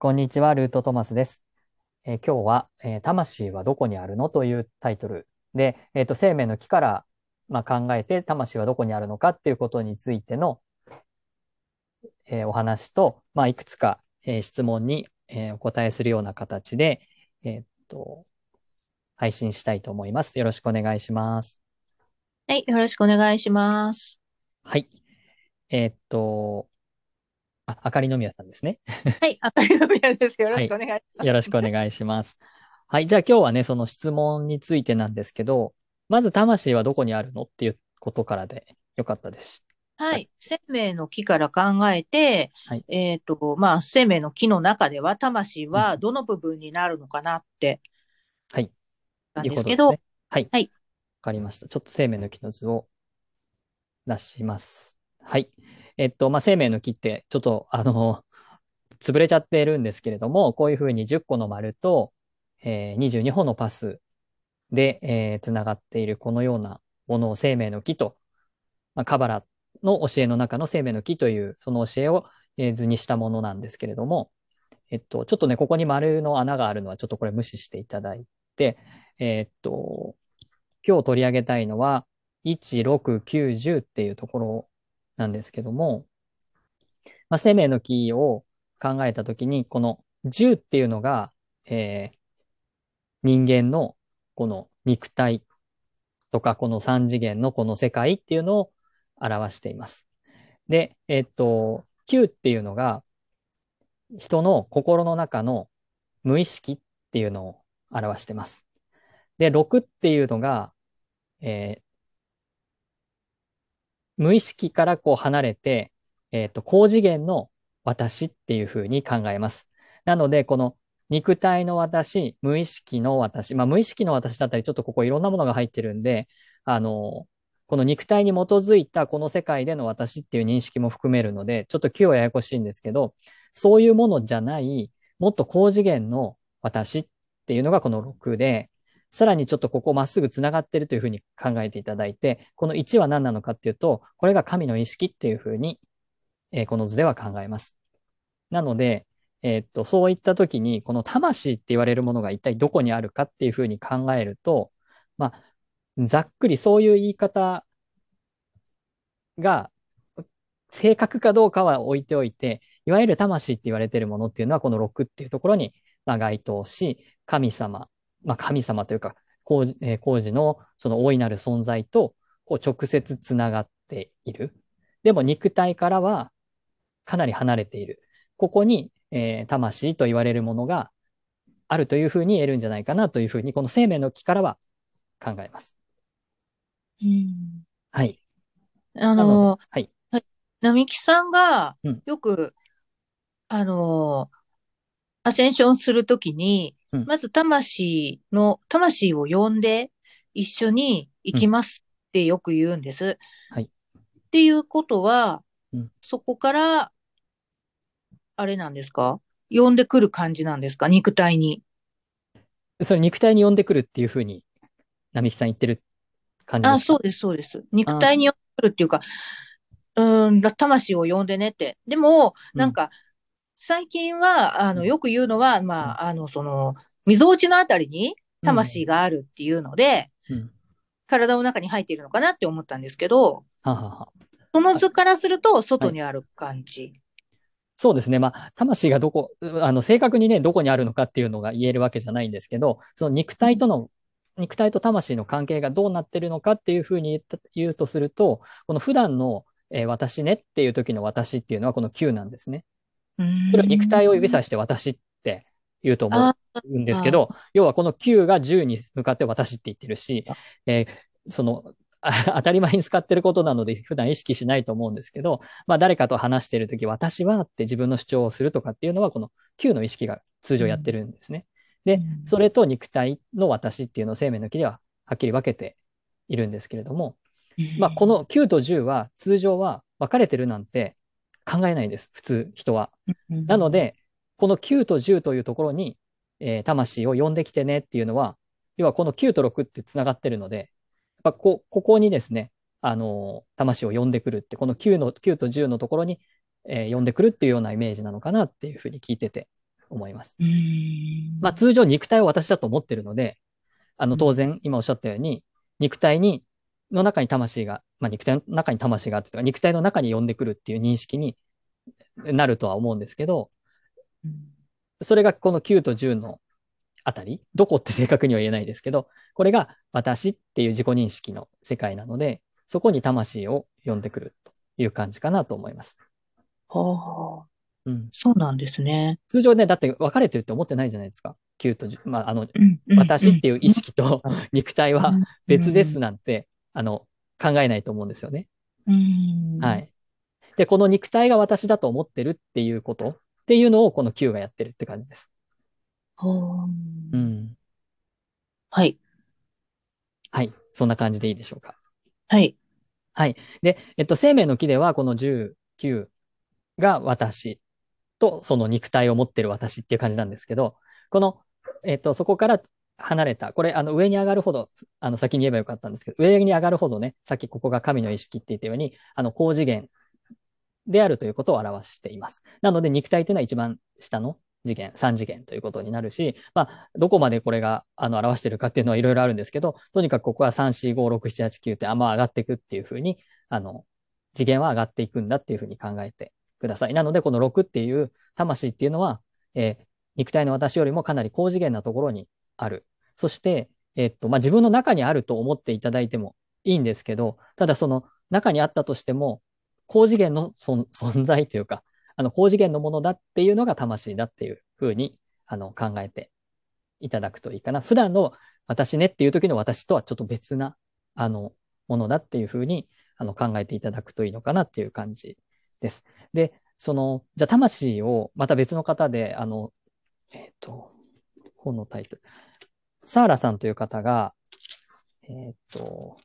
こんにちは、ルートトマスです。えー今日は、えー魂はどこにあるのというタイトルで、えーと、生命の木から、まあ、考えて魂はどこにあるのかっていうことについての、えーお話と、まあ、いくつか、えー質問に、えーお答えするような形で、えーと、配信したいと思います。よろしくお願いします。はい、よろしくお願いします。はい。えーっと、あ、あかりのみやさんですね。はい、あかりのみやです。よろはい。しくお願いします。よろしくお願いします。はい。じゃあ今日はね、その質問についてなんですけど、まず魂はどこにあるのっていうことからでよかったです。はい。はい、生命の木から考えて、はい。えっと、まあ、生命の木の中では魂うん。はどの部分になるのかなってはい。なんですけど、ね。はい。わはい、かりました。ちょっと生命の木の図を出します。はい。えっと、まあ、生命の木って、ちょっと、あの、潰れちゃっているんですけれども、こういうふうに10個の丸と、えー、22本のパスで、えー、つながっているこのようなものを生命の木と、まあ、カバラの教えの中の生命の木というその教えを、え図にしたものなんですけれども、えっと、ちょっとね、ここに丸の穴があるのはちょっとこれ無視していただいて、えっと、今日取り上げたいのは、1、6、9、10っていうところなんですけども、まあ、生命の木を考えたときに、この10っていうのが、えー人間のこの肉体とか、この三次元のこの世界っていうのを表しています。で、えっと、9っていうのが人の心の中の無意識っていうのを表してます。で、6っていうのが、えー無意識からこう離れて、えっと、高次元の私っていうふうに考えます。なので、この肉体の私、無意識の私、まあ無意識の私だったり、ちょっとここいろんなものが入ってるんで、あの、この肉体に基づいたこの世界での私っていう認識も含めるので、ちょっと今日ややこしいんですけど、そういうものじゃない、もっと高次元の私っていうのがこの6で、さらにちょっとここまっすぐ繋がってるというふうに考えていただいて、この1は何なのかっていうと、これが神の意識っていうふうに、えーこの図では考えます。なので、えーっと、そういった時に、この魂って言われるものが一体どこにあるかっていうふうに考えると、まあ、ざっくりそういう言い方が正確かどうかは置いておいて、いわゆる魂って言われてるものっていうのは、この6っていうところに、ま、該当し、神様、まあ、神様というか、工事、えーのその大いなる存在と、こう直接つながっている。でも肉体からはかなり離れている。ここに、えー魂と言われるものがあるというふうに言えるんじゃないかなというふうに、この生命の木からは考えます。うん、はい。あの、はい。はい並木さんがうん、よく、あの、アセンションするときに、うん、まず魂の、魂を呼んで一緒に行うん。きますってよく言うんです。はい。っていうことは、うん。そこからあれなんですか？呼んでくる感じなんですか？肉体に。それ肉体に呼んでくるっていうふうに、並木さん言ってる感じであ、すか？そうです、そうです。肉ああ体に呼んでくるっていうか、うーん、魂を呼んでねって。でも、なんか、最近は、あの、うん、よく言うのは、うん、まあ、あの、その、溝落ちのあたりにうん、魂があるっていうので、うん。体の中に入っているのかなって思ったんですけど、ははは。そのあ図からすると、はい。外にある感じ。そうですね。まあ、魂がどこ、あの、正確にね、どこにあるのかっていうのが言えるわけじゃないんですけど、その肉体との、肉体と魂の関係がどうなってるのかっていうふうに言うとすると、この普段の、えー私ねっていう時の私っていうのはこの Q なんですね。それを肉体を指ん。さして私って言うと思あうんですけあ、ど、要はこの Q が10に向かって私って言ってるし、えーその、あ当たり前に使ってることなので普段意識しないと思うんですけど、まあ誰かと話しているとき、私はって自分の主張をするとかっていうのは、この Q の意識が通常やってうん。るんですね。で、そうん。れと肉体の私っていうのを生命の木でははっきり分けているんですけれども、うまあこん。の9と10は通常は分かれてるなんて考えないんです。普通、人は。うん。なので、この9と10というところに、えー魂を呼んできてねっていうのは、要はこの9と6ってつながってるので、やっぱこ、ここにですね、あのー魂を呼んでくるって、この9の、9と10のところに、えー呼んでくるっていうようなイメージなのかなっていうふうに聞いてて思います。まあ通常肉体を私だと思ってるので、あの当然今おっしゃったように、肉体に、の中に魂が、まあ肉体の中に魂があってとか、肉体の中に呼んでくるっていう認識になるとは思うんですけど、うんそれがこの9と10のあたり、どこって正確には言えないですけど、これが私っていう自己認識の世界なので、そこに魂を呼んでくるという感じかなと思います。はあ、うん。そうなんですね。通常ね、だって分かれてるって思ってないじゃないですか。9と10。まあ、あの、うんうん私っていう意識とうん肉体はうん別ですなんて、あの、考えないと思うんですよね。うん。は。い。で、この肉体が私だと思ってるっていうことっていうのをこの Q がやってるって感じです。はあうん。はい。はい。そんな感じでいいでしょうか。はい。で、えっと、生命の木ではこの10、9が私とその肉体を持ってる私っていう感じなんですけど、この、えっと、そこから離れた、これ、あの、上に上がるほど、あの、先に言えばよかったんですけど、上に上がるほどね、さっきここが神の意識って言ったように、あの、高次元であるということを表しています。なので、肉体っていうのは一番下の次元、3次元ということになるし、まあ、どこまでこれが、あの、表してるかっていうのはいろいろあるんですけど、とにかくここは3、4、5、6、7、8、9ってあんま上がっていくっていうふうに、あの、次元は上がっていくんだっていうふうに考えてください。なので、この6っていう魂っていうのは、えー肉体の私よりもかなり高次元なところにある。そして、えっと、まあ、自分の中にあると思っていただいてもいいんですけど、ただその中にあったとしても、高次元の 存在というか、あの、高次元のものだっていうのが魂だっていうふうに、あの、考えていただくといいかな。普段の私ねっていう時の私とはちょっと別な、あの、ものだっていうふうに、あの、考えていただくといいのかなっていう感じです。で、その、じゃあ魂をまた別の方で、あの、えっ、と、本のタイトル。サーラさんという方が、えっ、と、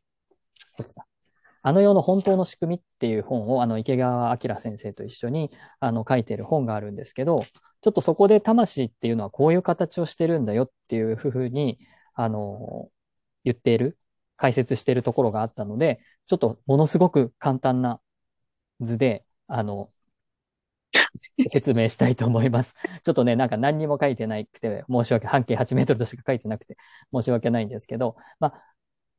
あの世の本当の仕組みっていう本を、あの、池川明先生と一緒に、あの、書いてる本があるんですけど、ちょっとそこで魂っていうのはこういう形をしてるんだよっていうふうに、あの、言っている、解説しているところがあったので、ちょっとものすごく簡単な図で、あの、説明したいと思います。ちょっとね、なんか何にも書いてなくて、申し訳、半径8メートルとしか書いてなくて、申し訳ないんですけど、まあ、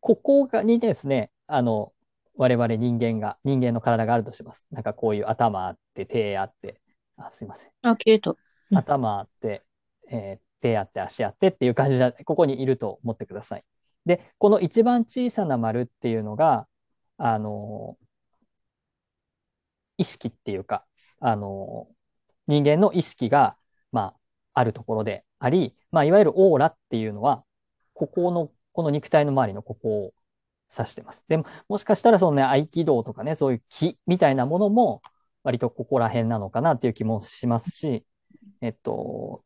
ここがにですね、あの、我々人間が、人間の体があるとします。なんかこういう頭あって、手あって、あ、すいません。あ。うん頭あって、えー手あって、足あってっていう感じで、ここにいると思ってください。で、この一番小さな丸っていうのが、あの、意識っていうか、あの、人間の意識が、まあ、あるところであり、まあ、いわゆるオーラっていうのは、ここの、この肉体の周りのここを指してます。でも、もしかしたらそのね、合気道とかね、そういう気みたいなものも、割とここら辺なのかなっていう気もしますし、えっと、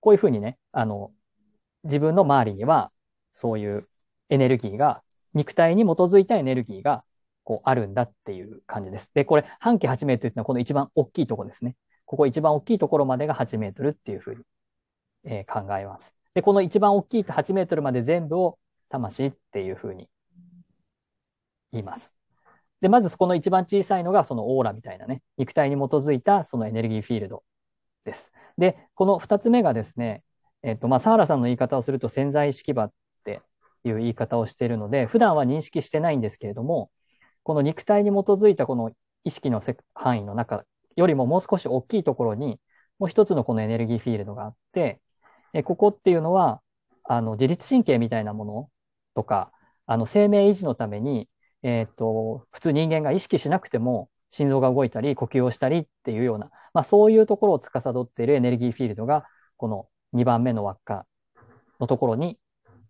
こういうふうにね、あの、自分の周りには、そういうエネルギーが、肉体に基づいたエネルギーが、こう、あるんだっていう感じです。で、これ、半径8メートルっていうのは、この一番大きいところですね。ここ一番大きいところまでが8メートルっていうふうに、えー考えます。で、この一番大きい8メートルまで全部を魂っていうふうに言います。で、まずこの一番小さいのがそのオーラみたいなね、肉体に基づいたそのエネルギーフィールドです。で、この二つ目がですね、えっと、まあ、サーラさんの言い方をすると潜在意識場っていう言い方をしているので、普段は認識してないんですけれども、この肉体に基づいたこの意識の範囲の中よりももう少し大きいところに、もう一つのこのエネルギーフィールドがあって、えここっていうのは、あの、自律神経みたいなものとか、あの、生命維持のために、えっと、普通人間が意識しなくても、心臓が動いたり、呼吸をしたりっていうような、まあそういうところを司っているエネルギーフィールドが、この2番目の輪っかのところに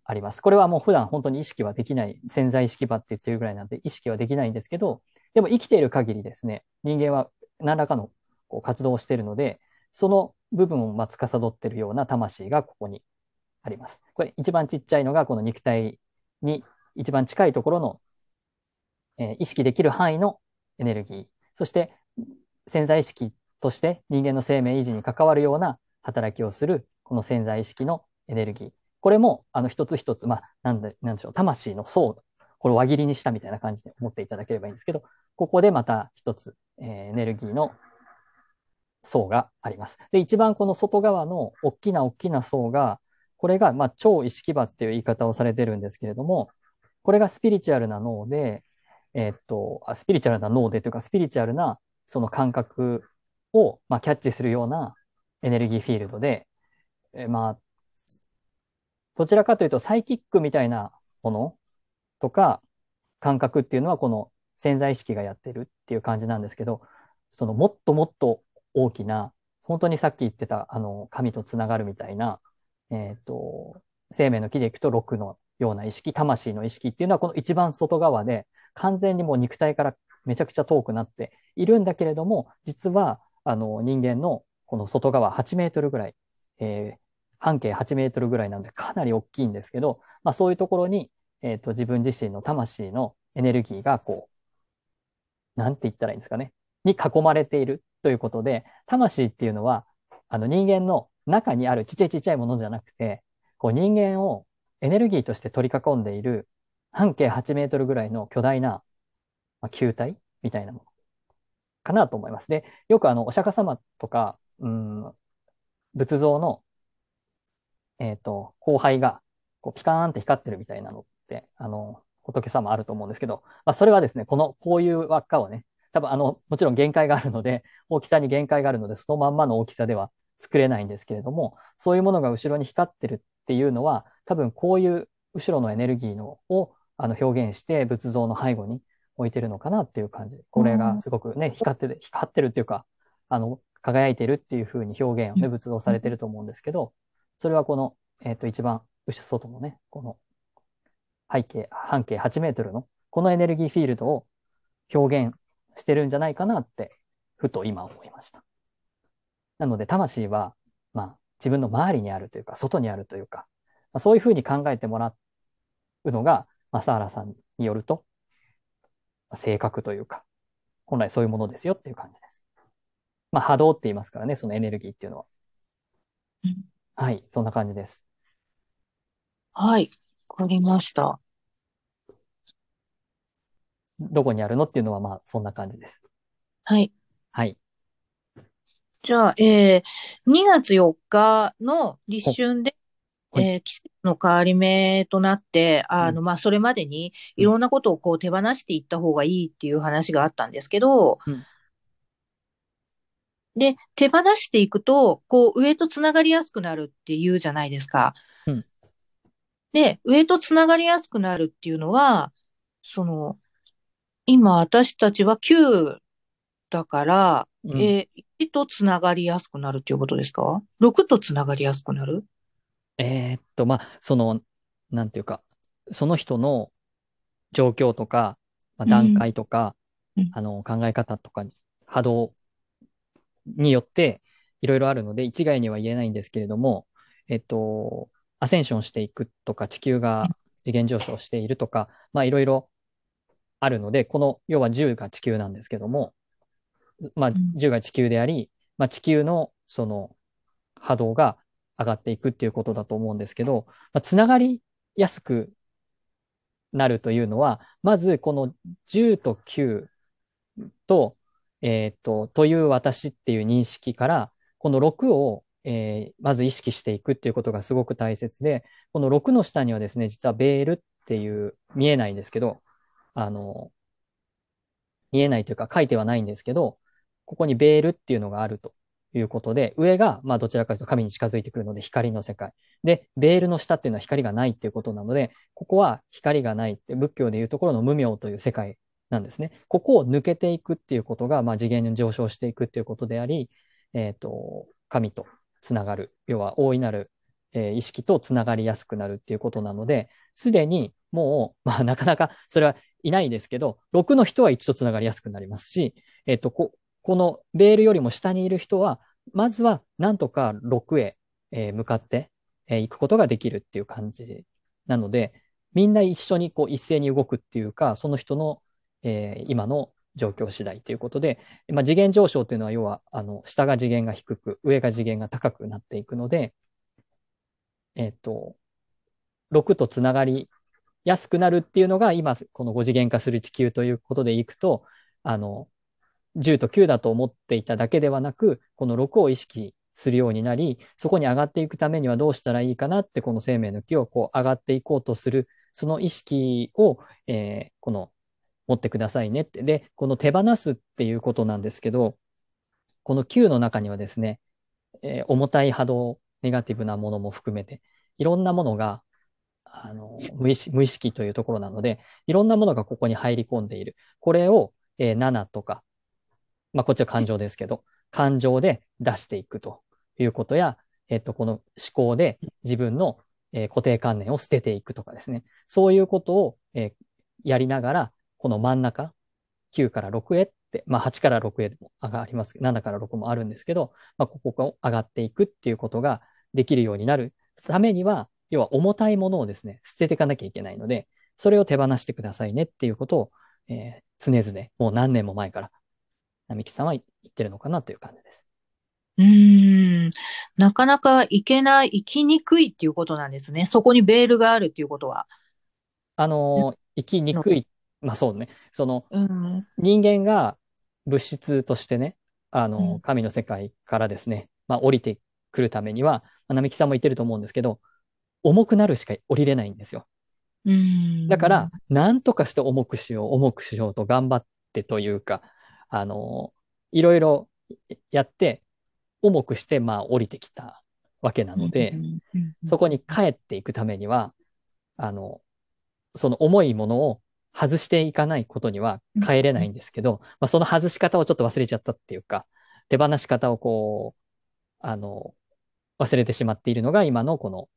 あります。これはもう普段本当に意識はできない、潜在意識場って言ってるぐらいなんで意識はできないんですけど、でも生きている限りですね、人間は何らかのこう活動をしているので、その部分をまあ司っているような魂がここにあります。これ一番ちっちゃいのがこの肉体に一番近いところの、えー意識できる範囲のエネルギー。そして潜在意識として人間の生命維持に関わるような働きをするこの潜在意識のエネルギー。これもあの一つ一つ、まあなんで、なんでしょう、魂の層、これを輪切りにしたみたいな感じで思っていただければいいんですけど、ここでまた一つ、えーエネルギーの層があります。で、一番この外側の大きな大きな層が、これが、まあ、超意識場っていう言い方をされてるんですけれども、これがスピリチュアルな脳で、えー、っと、スピリチュアルな脳でというか、スピリチュアルなその感覚を、まあ、キャッチするようなエネルギーフィールドで、えー、まあ、どちらかというとサイキックみたいなものとか感覚っていうのはこの潜在意識がやってるっていう感じなんですけど、そのもっともっと大きな、本当にさっき言ってた、あの、神とつながるみたいな、えっ、ー、と、生命の木でいくと6のような意識、魂の意識っていうのはこの一番外側で、完全にもう肉体からめちゃくちゃ遠くなっているんだけれども、実は、あの、人間のこの外側8メートルぐらい、えー、半径8メートルぐらいなんでかなり大きいんですけど、まあそういうところに、えっ、ー、と、自分自身の魂のエネルギーがこう、なんて言ったらいいんですかね、に囲まれているということで、魂っていうのは、あの人間の中にあるちっちゃいちっちゃいものじゃなくて、こう人間をエネルギーとして取り囲んでいる半径8メートルぐらいの巨大な、まあ、球体みたいなものかなと思います。で、よくあの、お釈迦様とか、うん、仏像の、えっ、ー、と、後輩が、こう、ピカーンって光ってるみたいなのって、あの、仏様あると思うんですけど、まあ、それはですね、この、こういう輪っかをね、多分あの、もちろん限界があるので、大きさに限界があるので、そのまんまの大きさでは作れないんですけれども、そういうものが後ろに光ってるっていうのは、多分こういう後ろのエネルギーのをあの表現して仏像の背後に置いてるのかなっていう感じ。これがすごくね、光って光ってるっていうか、あの、輝いてるっていう風に表現をね、仏像されてると思うんですけど、それはこの、えっ、ー、と、一番後外のね、この背景、半径8メートルの、このエネルギーフィールドを表現してるんじゃないかなって、ふと今思いました。なので、魂は、まあ、自分の周りにあるというか、外にあるというか、まあ、そういうふうに考えてもらうのが、サ原さんによると、性格というか、本来そういうものですよっていう感じです。まあ、波動って言いますからね、そのエネルギーっていうのは。はい、そんな感じです。はい、わかりました。どこにあるのっていうのは、まあ、そんな感じです。はい。はい。じゃあ、えー、2月4日の立春で、えー、季節の変わり目となって、あの、まあ、それまでにいろんなことをこう手放していった方がいいっていう話があったんですけど、うん、で、手放していくと、こう、上とつながりやすくなるっていうじゃないですか。うん、で、上とつながりやすくなるっていうのは、その、今私たちは9だから、うん、えー、1とつながりやすくなるっていうことですか ?6 とつながりやすくなる？えー、っと、まあ、その、なんていうか、その人の状況とか、まあ、段階とか、うん、あの、考え方とか、波動によって、いろいろあるので、一概には言えないんですけれども、えっと、アセンションしていくとか、地球が次元上昇しているとか、まあ、いろいろあるので、この、要は10が地球なんですけども、まあ、10が地球であり、まあ、地球のその波動が上がっていくっていうことだと思うんですけど、まあ、つながりやすくなるというのは、まずこの10と9と、えっ、と、という私っていう認識から、この6を、えー、まず意識していくっていうことがすごく大切で、この6の下にはですね、実はベールっていう見えないんですけど、あの、見えないというか書いてはないんですけど、ここにベールっていうのがあるということで、上が、まあどちらかというと神に近づいてくるので光の世界。で、ベールの下っていうのは光がないっていうことなので、ここは光がないって、仏教でいうところの無明という世界なんですね。ここを抜けていくっていうことが、まあ次元に上昇していくっていうことであり、えっ、ー、と、神とつながる。要は大いなる、えー、意識とつながりやすくなるっていうことなので、すでにもう、まあ なかなかそれはいないですけど、6の人は1とつながりやすくなりますし、えっ、と、こ、このベールよりも下にいる人は、まずはなんとか6へ、えー、向かって、えー、行くことができるっていう感じなので、みんな一緒にこう一斉に動くっていうか、その人の、えー、今の状況次第ということで、まあ、次元上昇というのは要は、あの、下が次元が低く、上が次元が高くなっていくので、えっ、と、6とつながり安くなるっていうのが、今、この5次元化する地球ということでいくと、あの、10と9だと思っていただけではなく、この6を意識するようになり、そこに上がっていくためにはどうしたらいいかなって、この生命の木をこう上がっていこうとする、その意識を、えー、この持ってくださいねって。で、この手放すっていうことなんですけど、この9の中にはですね、えー、重たい波動、ネガティブなものも含めて、いろんなものが、あの無意識、無意識というところなので、いろんなものがここに入り込んでいる。これを、えー、7とか、まあ、こっちは感情ですけど、感情で出していくということや、えっと、この思考で自分の、えー、固定観念を捨てていくとかですね。そういうことを、えー、やりながら、この真ん中、9から6へって、まあ8から6へも上がります。7から6もあるんですけど、まあここを上がっていくっていうことができるようになるためには、要は重たいものをですね、捨てていかなきゃいけないので、それを手放してくださいねっていうことを、えー、常々、もう何年も前から、並木さんは言ってるのかなという感じです。うーん。なかなか行けない、行きにくいっていうことなんですね。そこにベールがあるっていうことは。あの、行きにくい。まあそうね。その、うん、人間が物質としてね、あの、神の世界からですね、まあ降りてくるためには、まあ、並木さんも言ってると思うんですけど、重くなるしか降りれないんですよ。うんだから、なんとかして重くしよう、重くしようと頑張ってというか、あの、いろいろやって、重くして、まあ、降りてきたわけなので、そこに帰っていくためには、あの、その重いものを外していかないことには帰れないんですけど、まあ、その外し方をちょっと忘れちゃったっていうか、手放し方をこう、あの、忘れてしまっているのが今のこの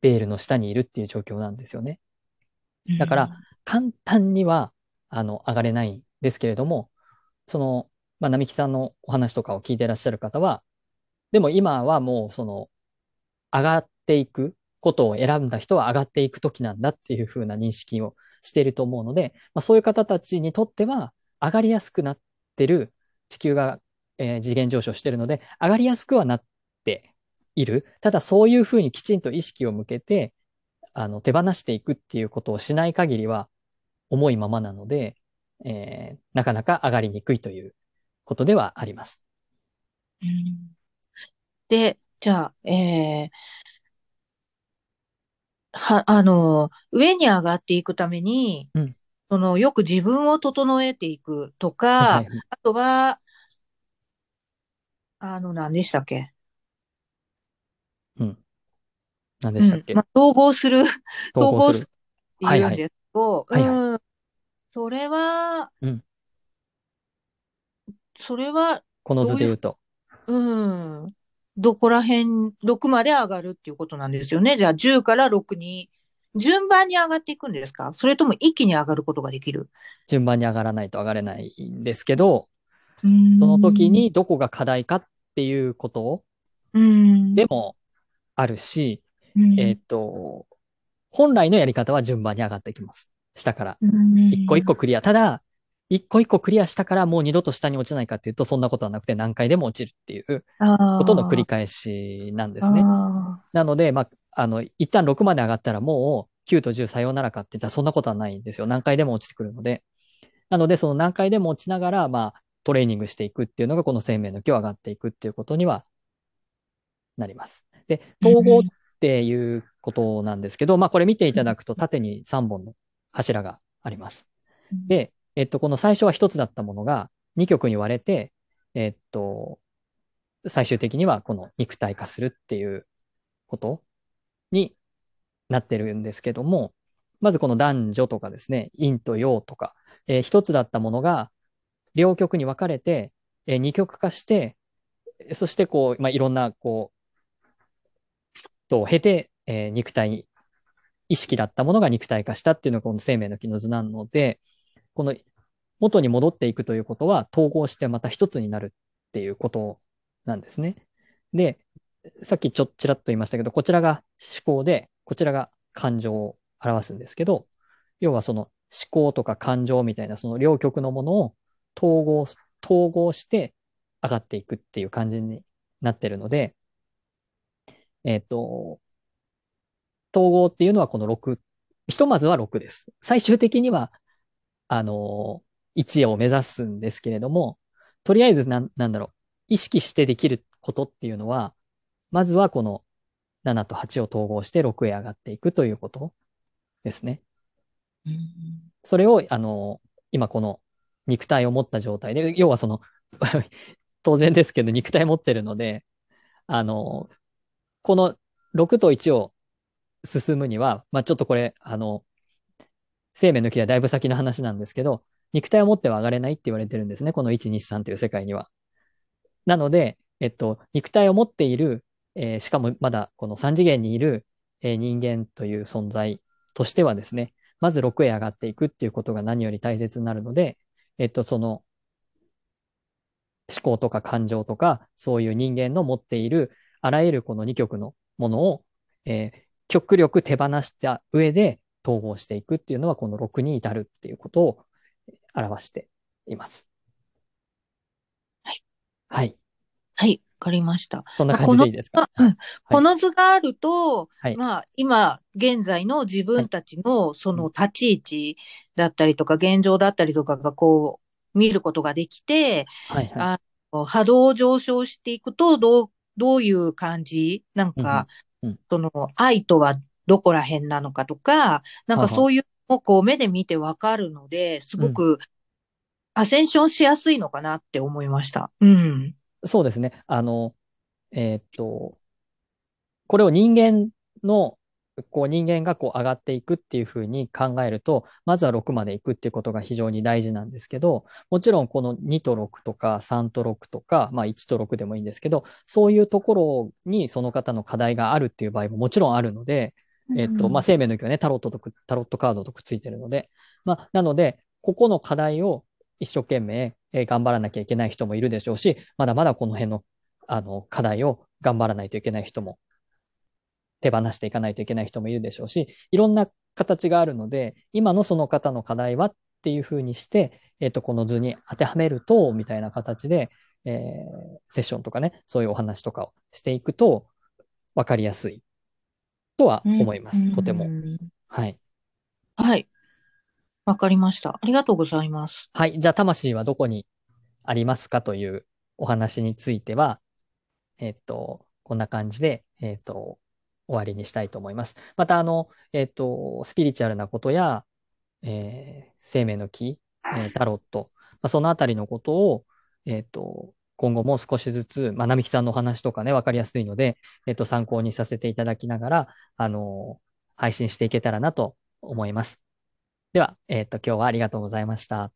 ベールの下にいるっていう状況なんですよね。だから、簡単には、あの、上がれないんですけれども、その、まあ、並木さんのお話とかを聞いてらっしゃる方は、でも今はもう、その、上がっていくことを選んだ人は上がっていく時なんだっていう風な認識をしていると思うので、まあ、そういう方たちにとっては、上がりやすくなってる地球が、えー、次元上昇してるので、上がりやすくはなっている。ただそういう風にきちんと意識を向けて、あの、手放していくっていうことをしない限りは、重いままなので、えー、なかなか上がりにくいということではあります。うん、で、じゃあ、えー、は、あの、上に上がっていくために、うん、その、よく自分を整えていくとか、はいあとは、あの、何でしたっけ？うん。何でしたっけ、うんまあ、統合する、統合するって言うんですけど、はいはい、うん。それは、うん。それは、この図で言うと。うん。どこら辺、6まで上がるっていうことなんですよね。じゃあ10から6に、順番に上がっていくんですか？それとも一気に上がることができる？順番に上がらないと上がれないんですけど、その時にどこが課題かっていうことでもあるし、えっ、と、本来のやり方は順番に上がっていきます。下から。一個一個クリア。ただ、一個一個クリアしたからもう二度と下に落ちないかっていうと、そんなことはなくて何回でも落ちるっていうことの繰り返しなんですね。なので、まあ、あの、一旦6まで上がったらもう9と10さようならかって言ったらそんなことはないんですよ。何回でも落ちてくるので。なので、その何回でも落ちながら、まあ、トレーニングしていくっていうのがこの生命の木を上がっていくっていうことにはなります。で、統合っていうことなんですけど、まあこれ見ていただくと縦に3本の柱があります。で、えっと、この最初は1つだったものが2極に割れて、えっと、最終的にはこの肉体化するっていうことになってるんですけども、まずこの男女とかですね、陰と陽とか、えー、一つだったものが両極に分かれて、えー、二極化して、そしてこう、まあ、いろんなこう、と経て、えー、肉体、意識だったものが肉体化したっていうのがこの生命の木の図なので、この元に戻っていくということは統合してまた一つになるっていうことなんですね。で、さっきちょっちらっと言いましたけど、こちらが思考で、こちらが感情を表すんですけど、要はその思考とか感情みたいなその両極のものを統合、統合して上がっていくっていう感じになってるので、えっ、ー、と、統合っていうのはこの6、ひとまずは6です。最終的にはあの、1を目指すんですけれども、とりあえずなん、なんだろう、意識してできることっていうのは、まずはこの7と8を統合して6へ上がっていくということですね。それを、あの、今この肉体を持った状態で、要はその、当然ですけど肉体持ってるので、あの、この6と1を進むには、まあちょっとこれ、あの、生命の木はだいぶ先の話なんですけど、肉体を持っては上がれないって言われてるんですね。この1、2、3という世界には。なので、えっと、肉体を持っている、えーしかもまだこの3次元にいる、えー人間という存在としてはですね、まず6へ上がっていくっていうことが何より大切になるので、えっと、その思考とか感情とか、そういう人間の持っているあらゆるこの2極のものを、えー極力手放した上で統合していくっていうのは、この6に至るっていうことを表しています。はい。はい。はい、わかりました。そんな感じでいいですか？うん。この図があると、はい。まあ、今、現在の自分たちのその立ち位置だったりとか、現状だったりとかがこう、見ることができて、はいはい。あ波動を上昇していくと、どう、どういう感じ？なんか、うん。うん。その愛とはどこら辺なのかとか、なんかそういうのをこう目で見てわかるので、すごくアセンションしやすいのかなって思いました。うん。そうですね。あの、えーっと、これを人間の、こう人間がこう上がっていくっていうふうに考えると、まずは6まで行くっていうことが非常に大事なんですけど、もちろんこの2と6とか3と6とか、まあ1と6でもいいんですけど、そういうところにその方の課題があるっていう場合ももちろんあるので、えっと、まあ、生命の木はね、タロットとく、タロットカードとくっついてるので、まあ、なので、ここの課題を一生懸命、えー頑張らなきゃいけない人もいるでしょうし、まだまだこの辺の、あの、課題を頑張らないといけない人も、手放していかないといけない人もいるでしょうし、いろんな形があるので、今のその方の課題はっていうふうにして、えっと、この図に当てはめると、みたいな形で、えーセッションとかね、そういうお話とかをしていくと、わかりやすいとは思います。とてもう。んはい。はい。わかりました。ありがとうございます。はい。じゃあ、魂はどこにありますか？というお話については、えっと、こんな感じで、えっと、終わりにしたいと思います。また、あの、えっと、スピリチュアルなことや、えー生命の木、えータロット、まあ、そのあたりのことを、えっと、今後も少しずつ、まあ、並木さんのお話とかね、わかりやすいので、えっと、参考にさせていただきながら、あの、配信していけたらなと思います。では、えっと、今日はありがとうございました。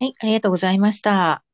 はい、ありがとうございました。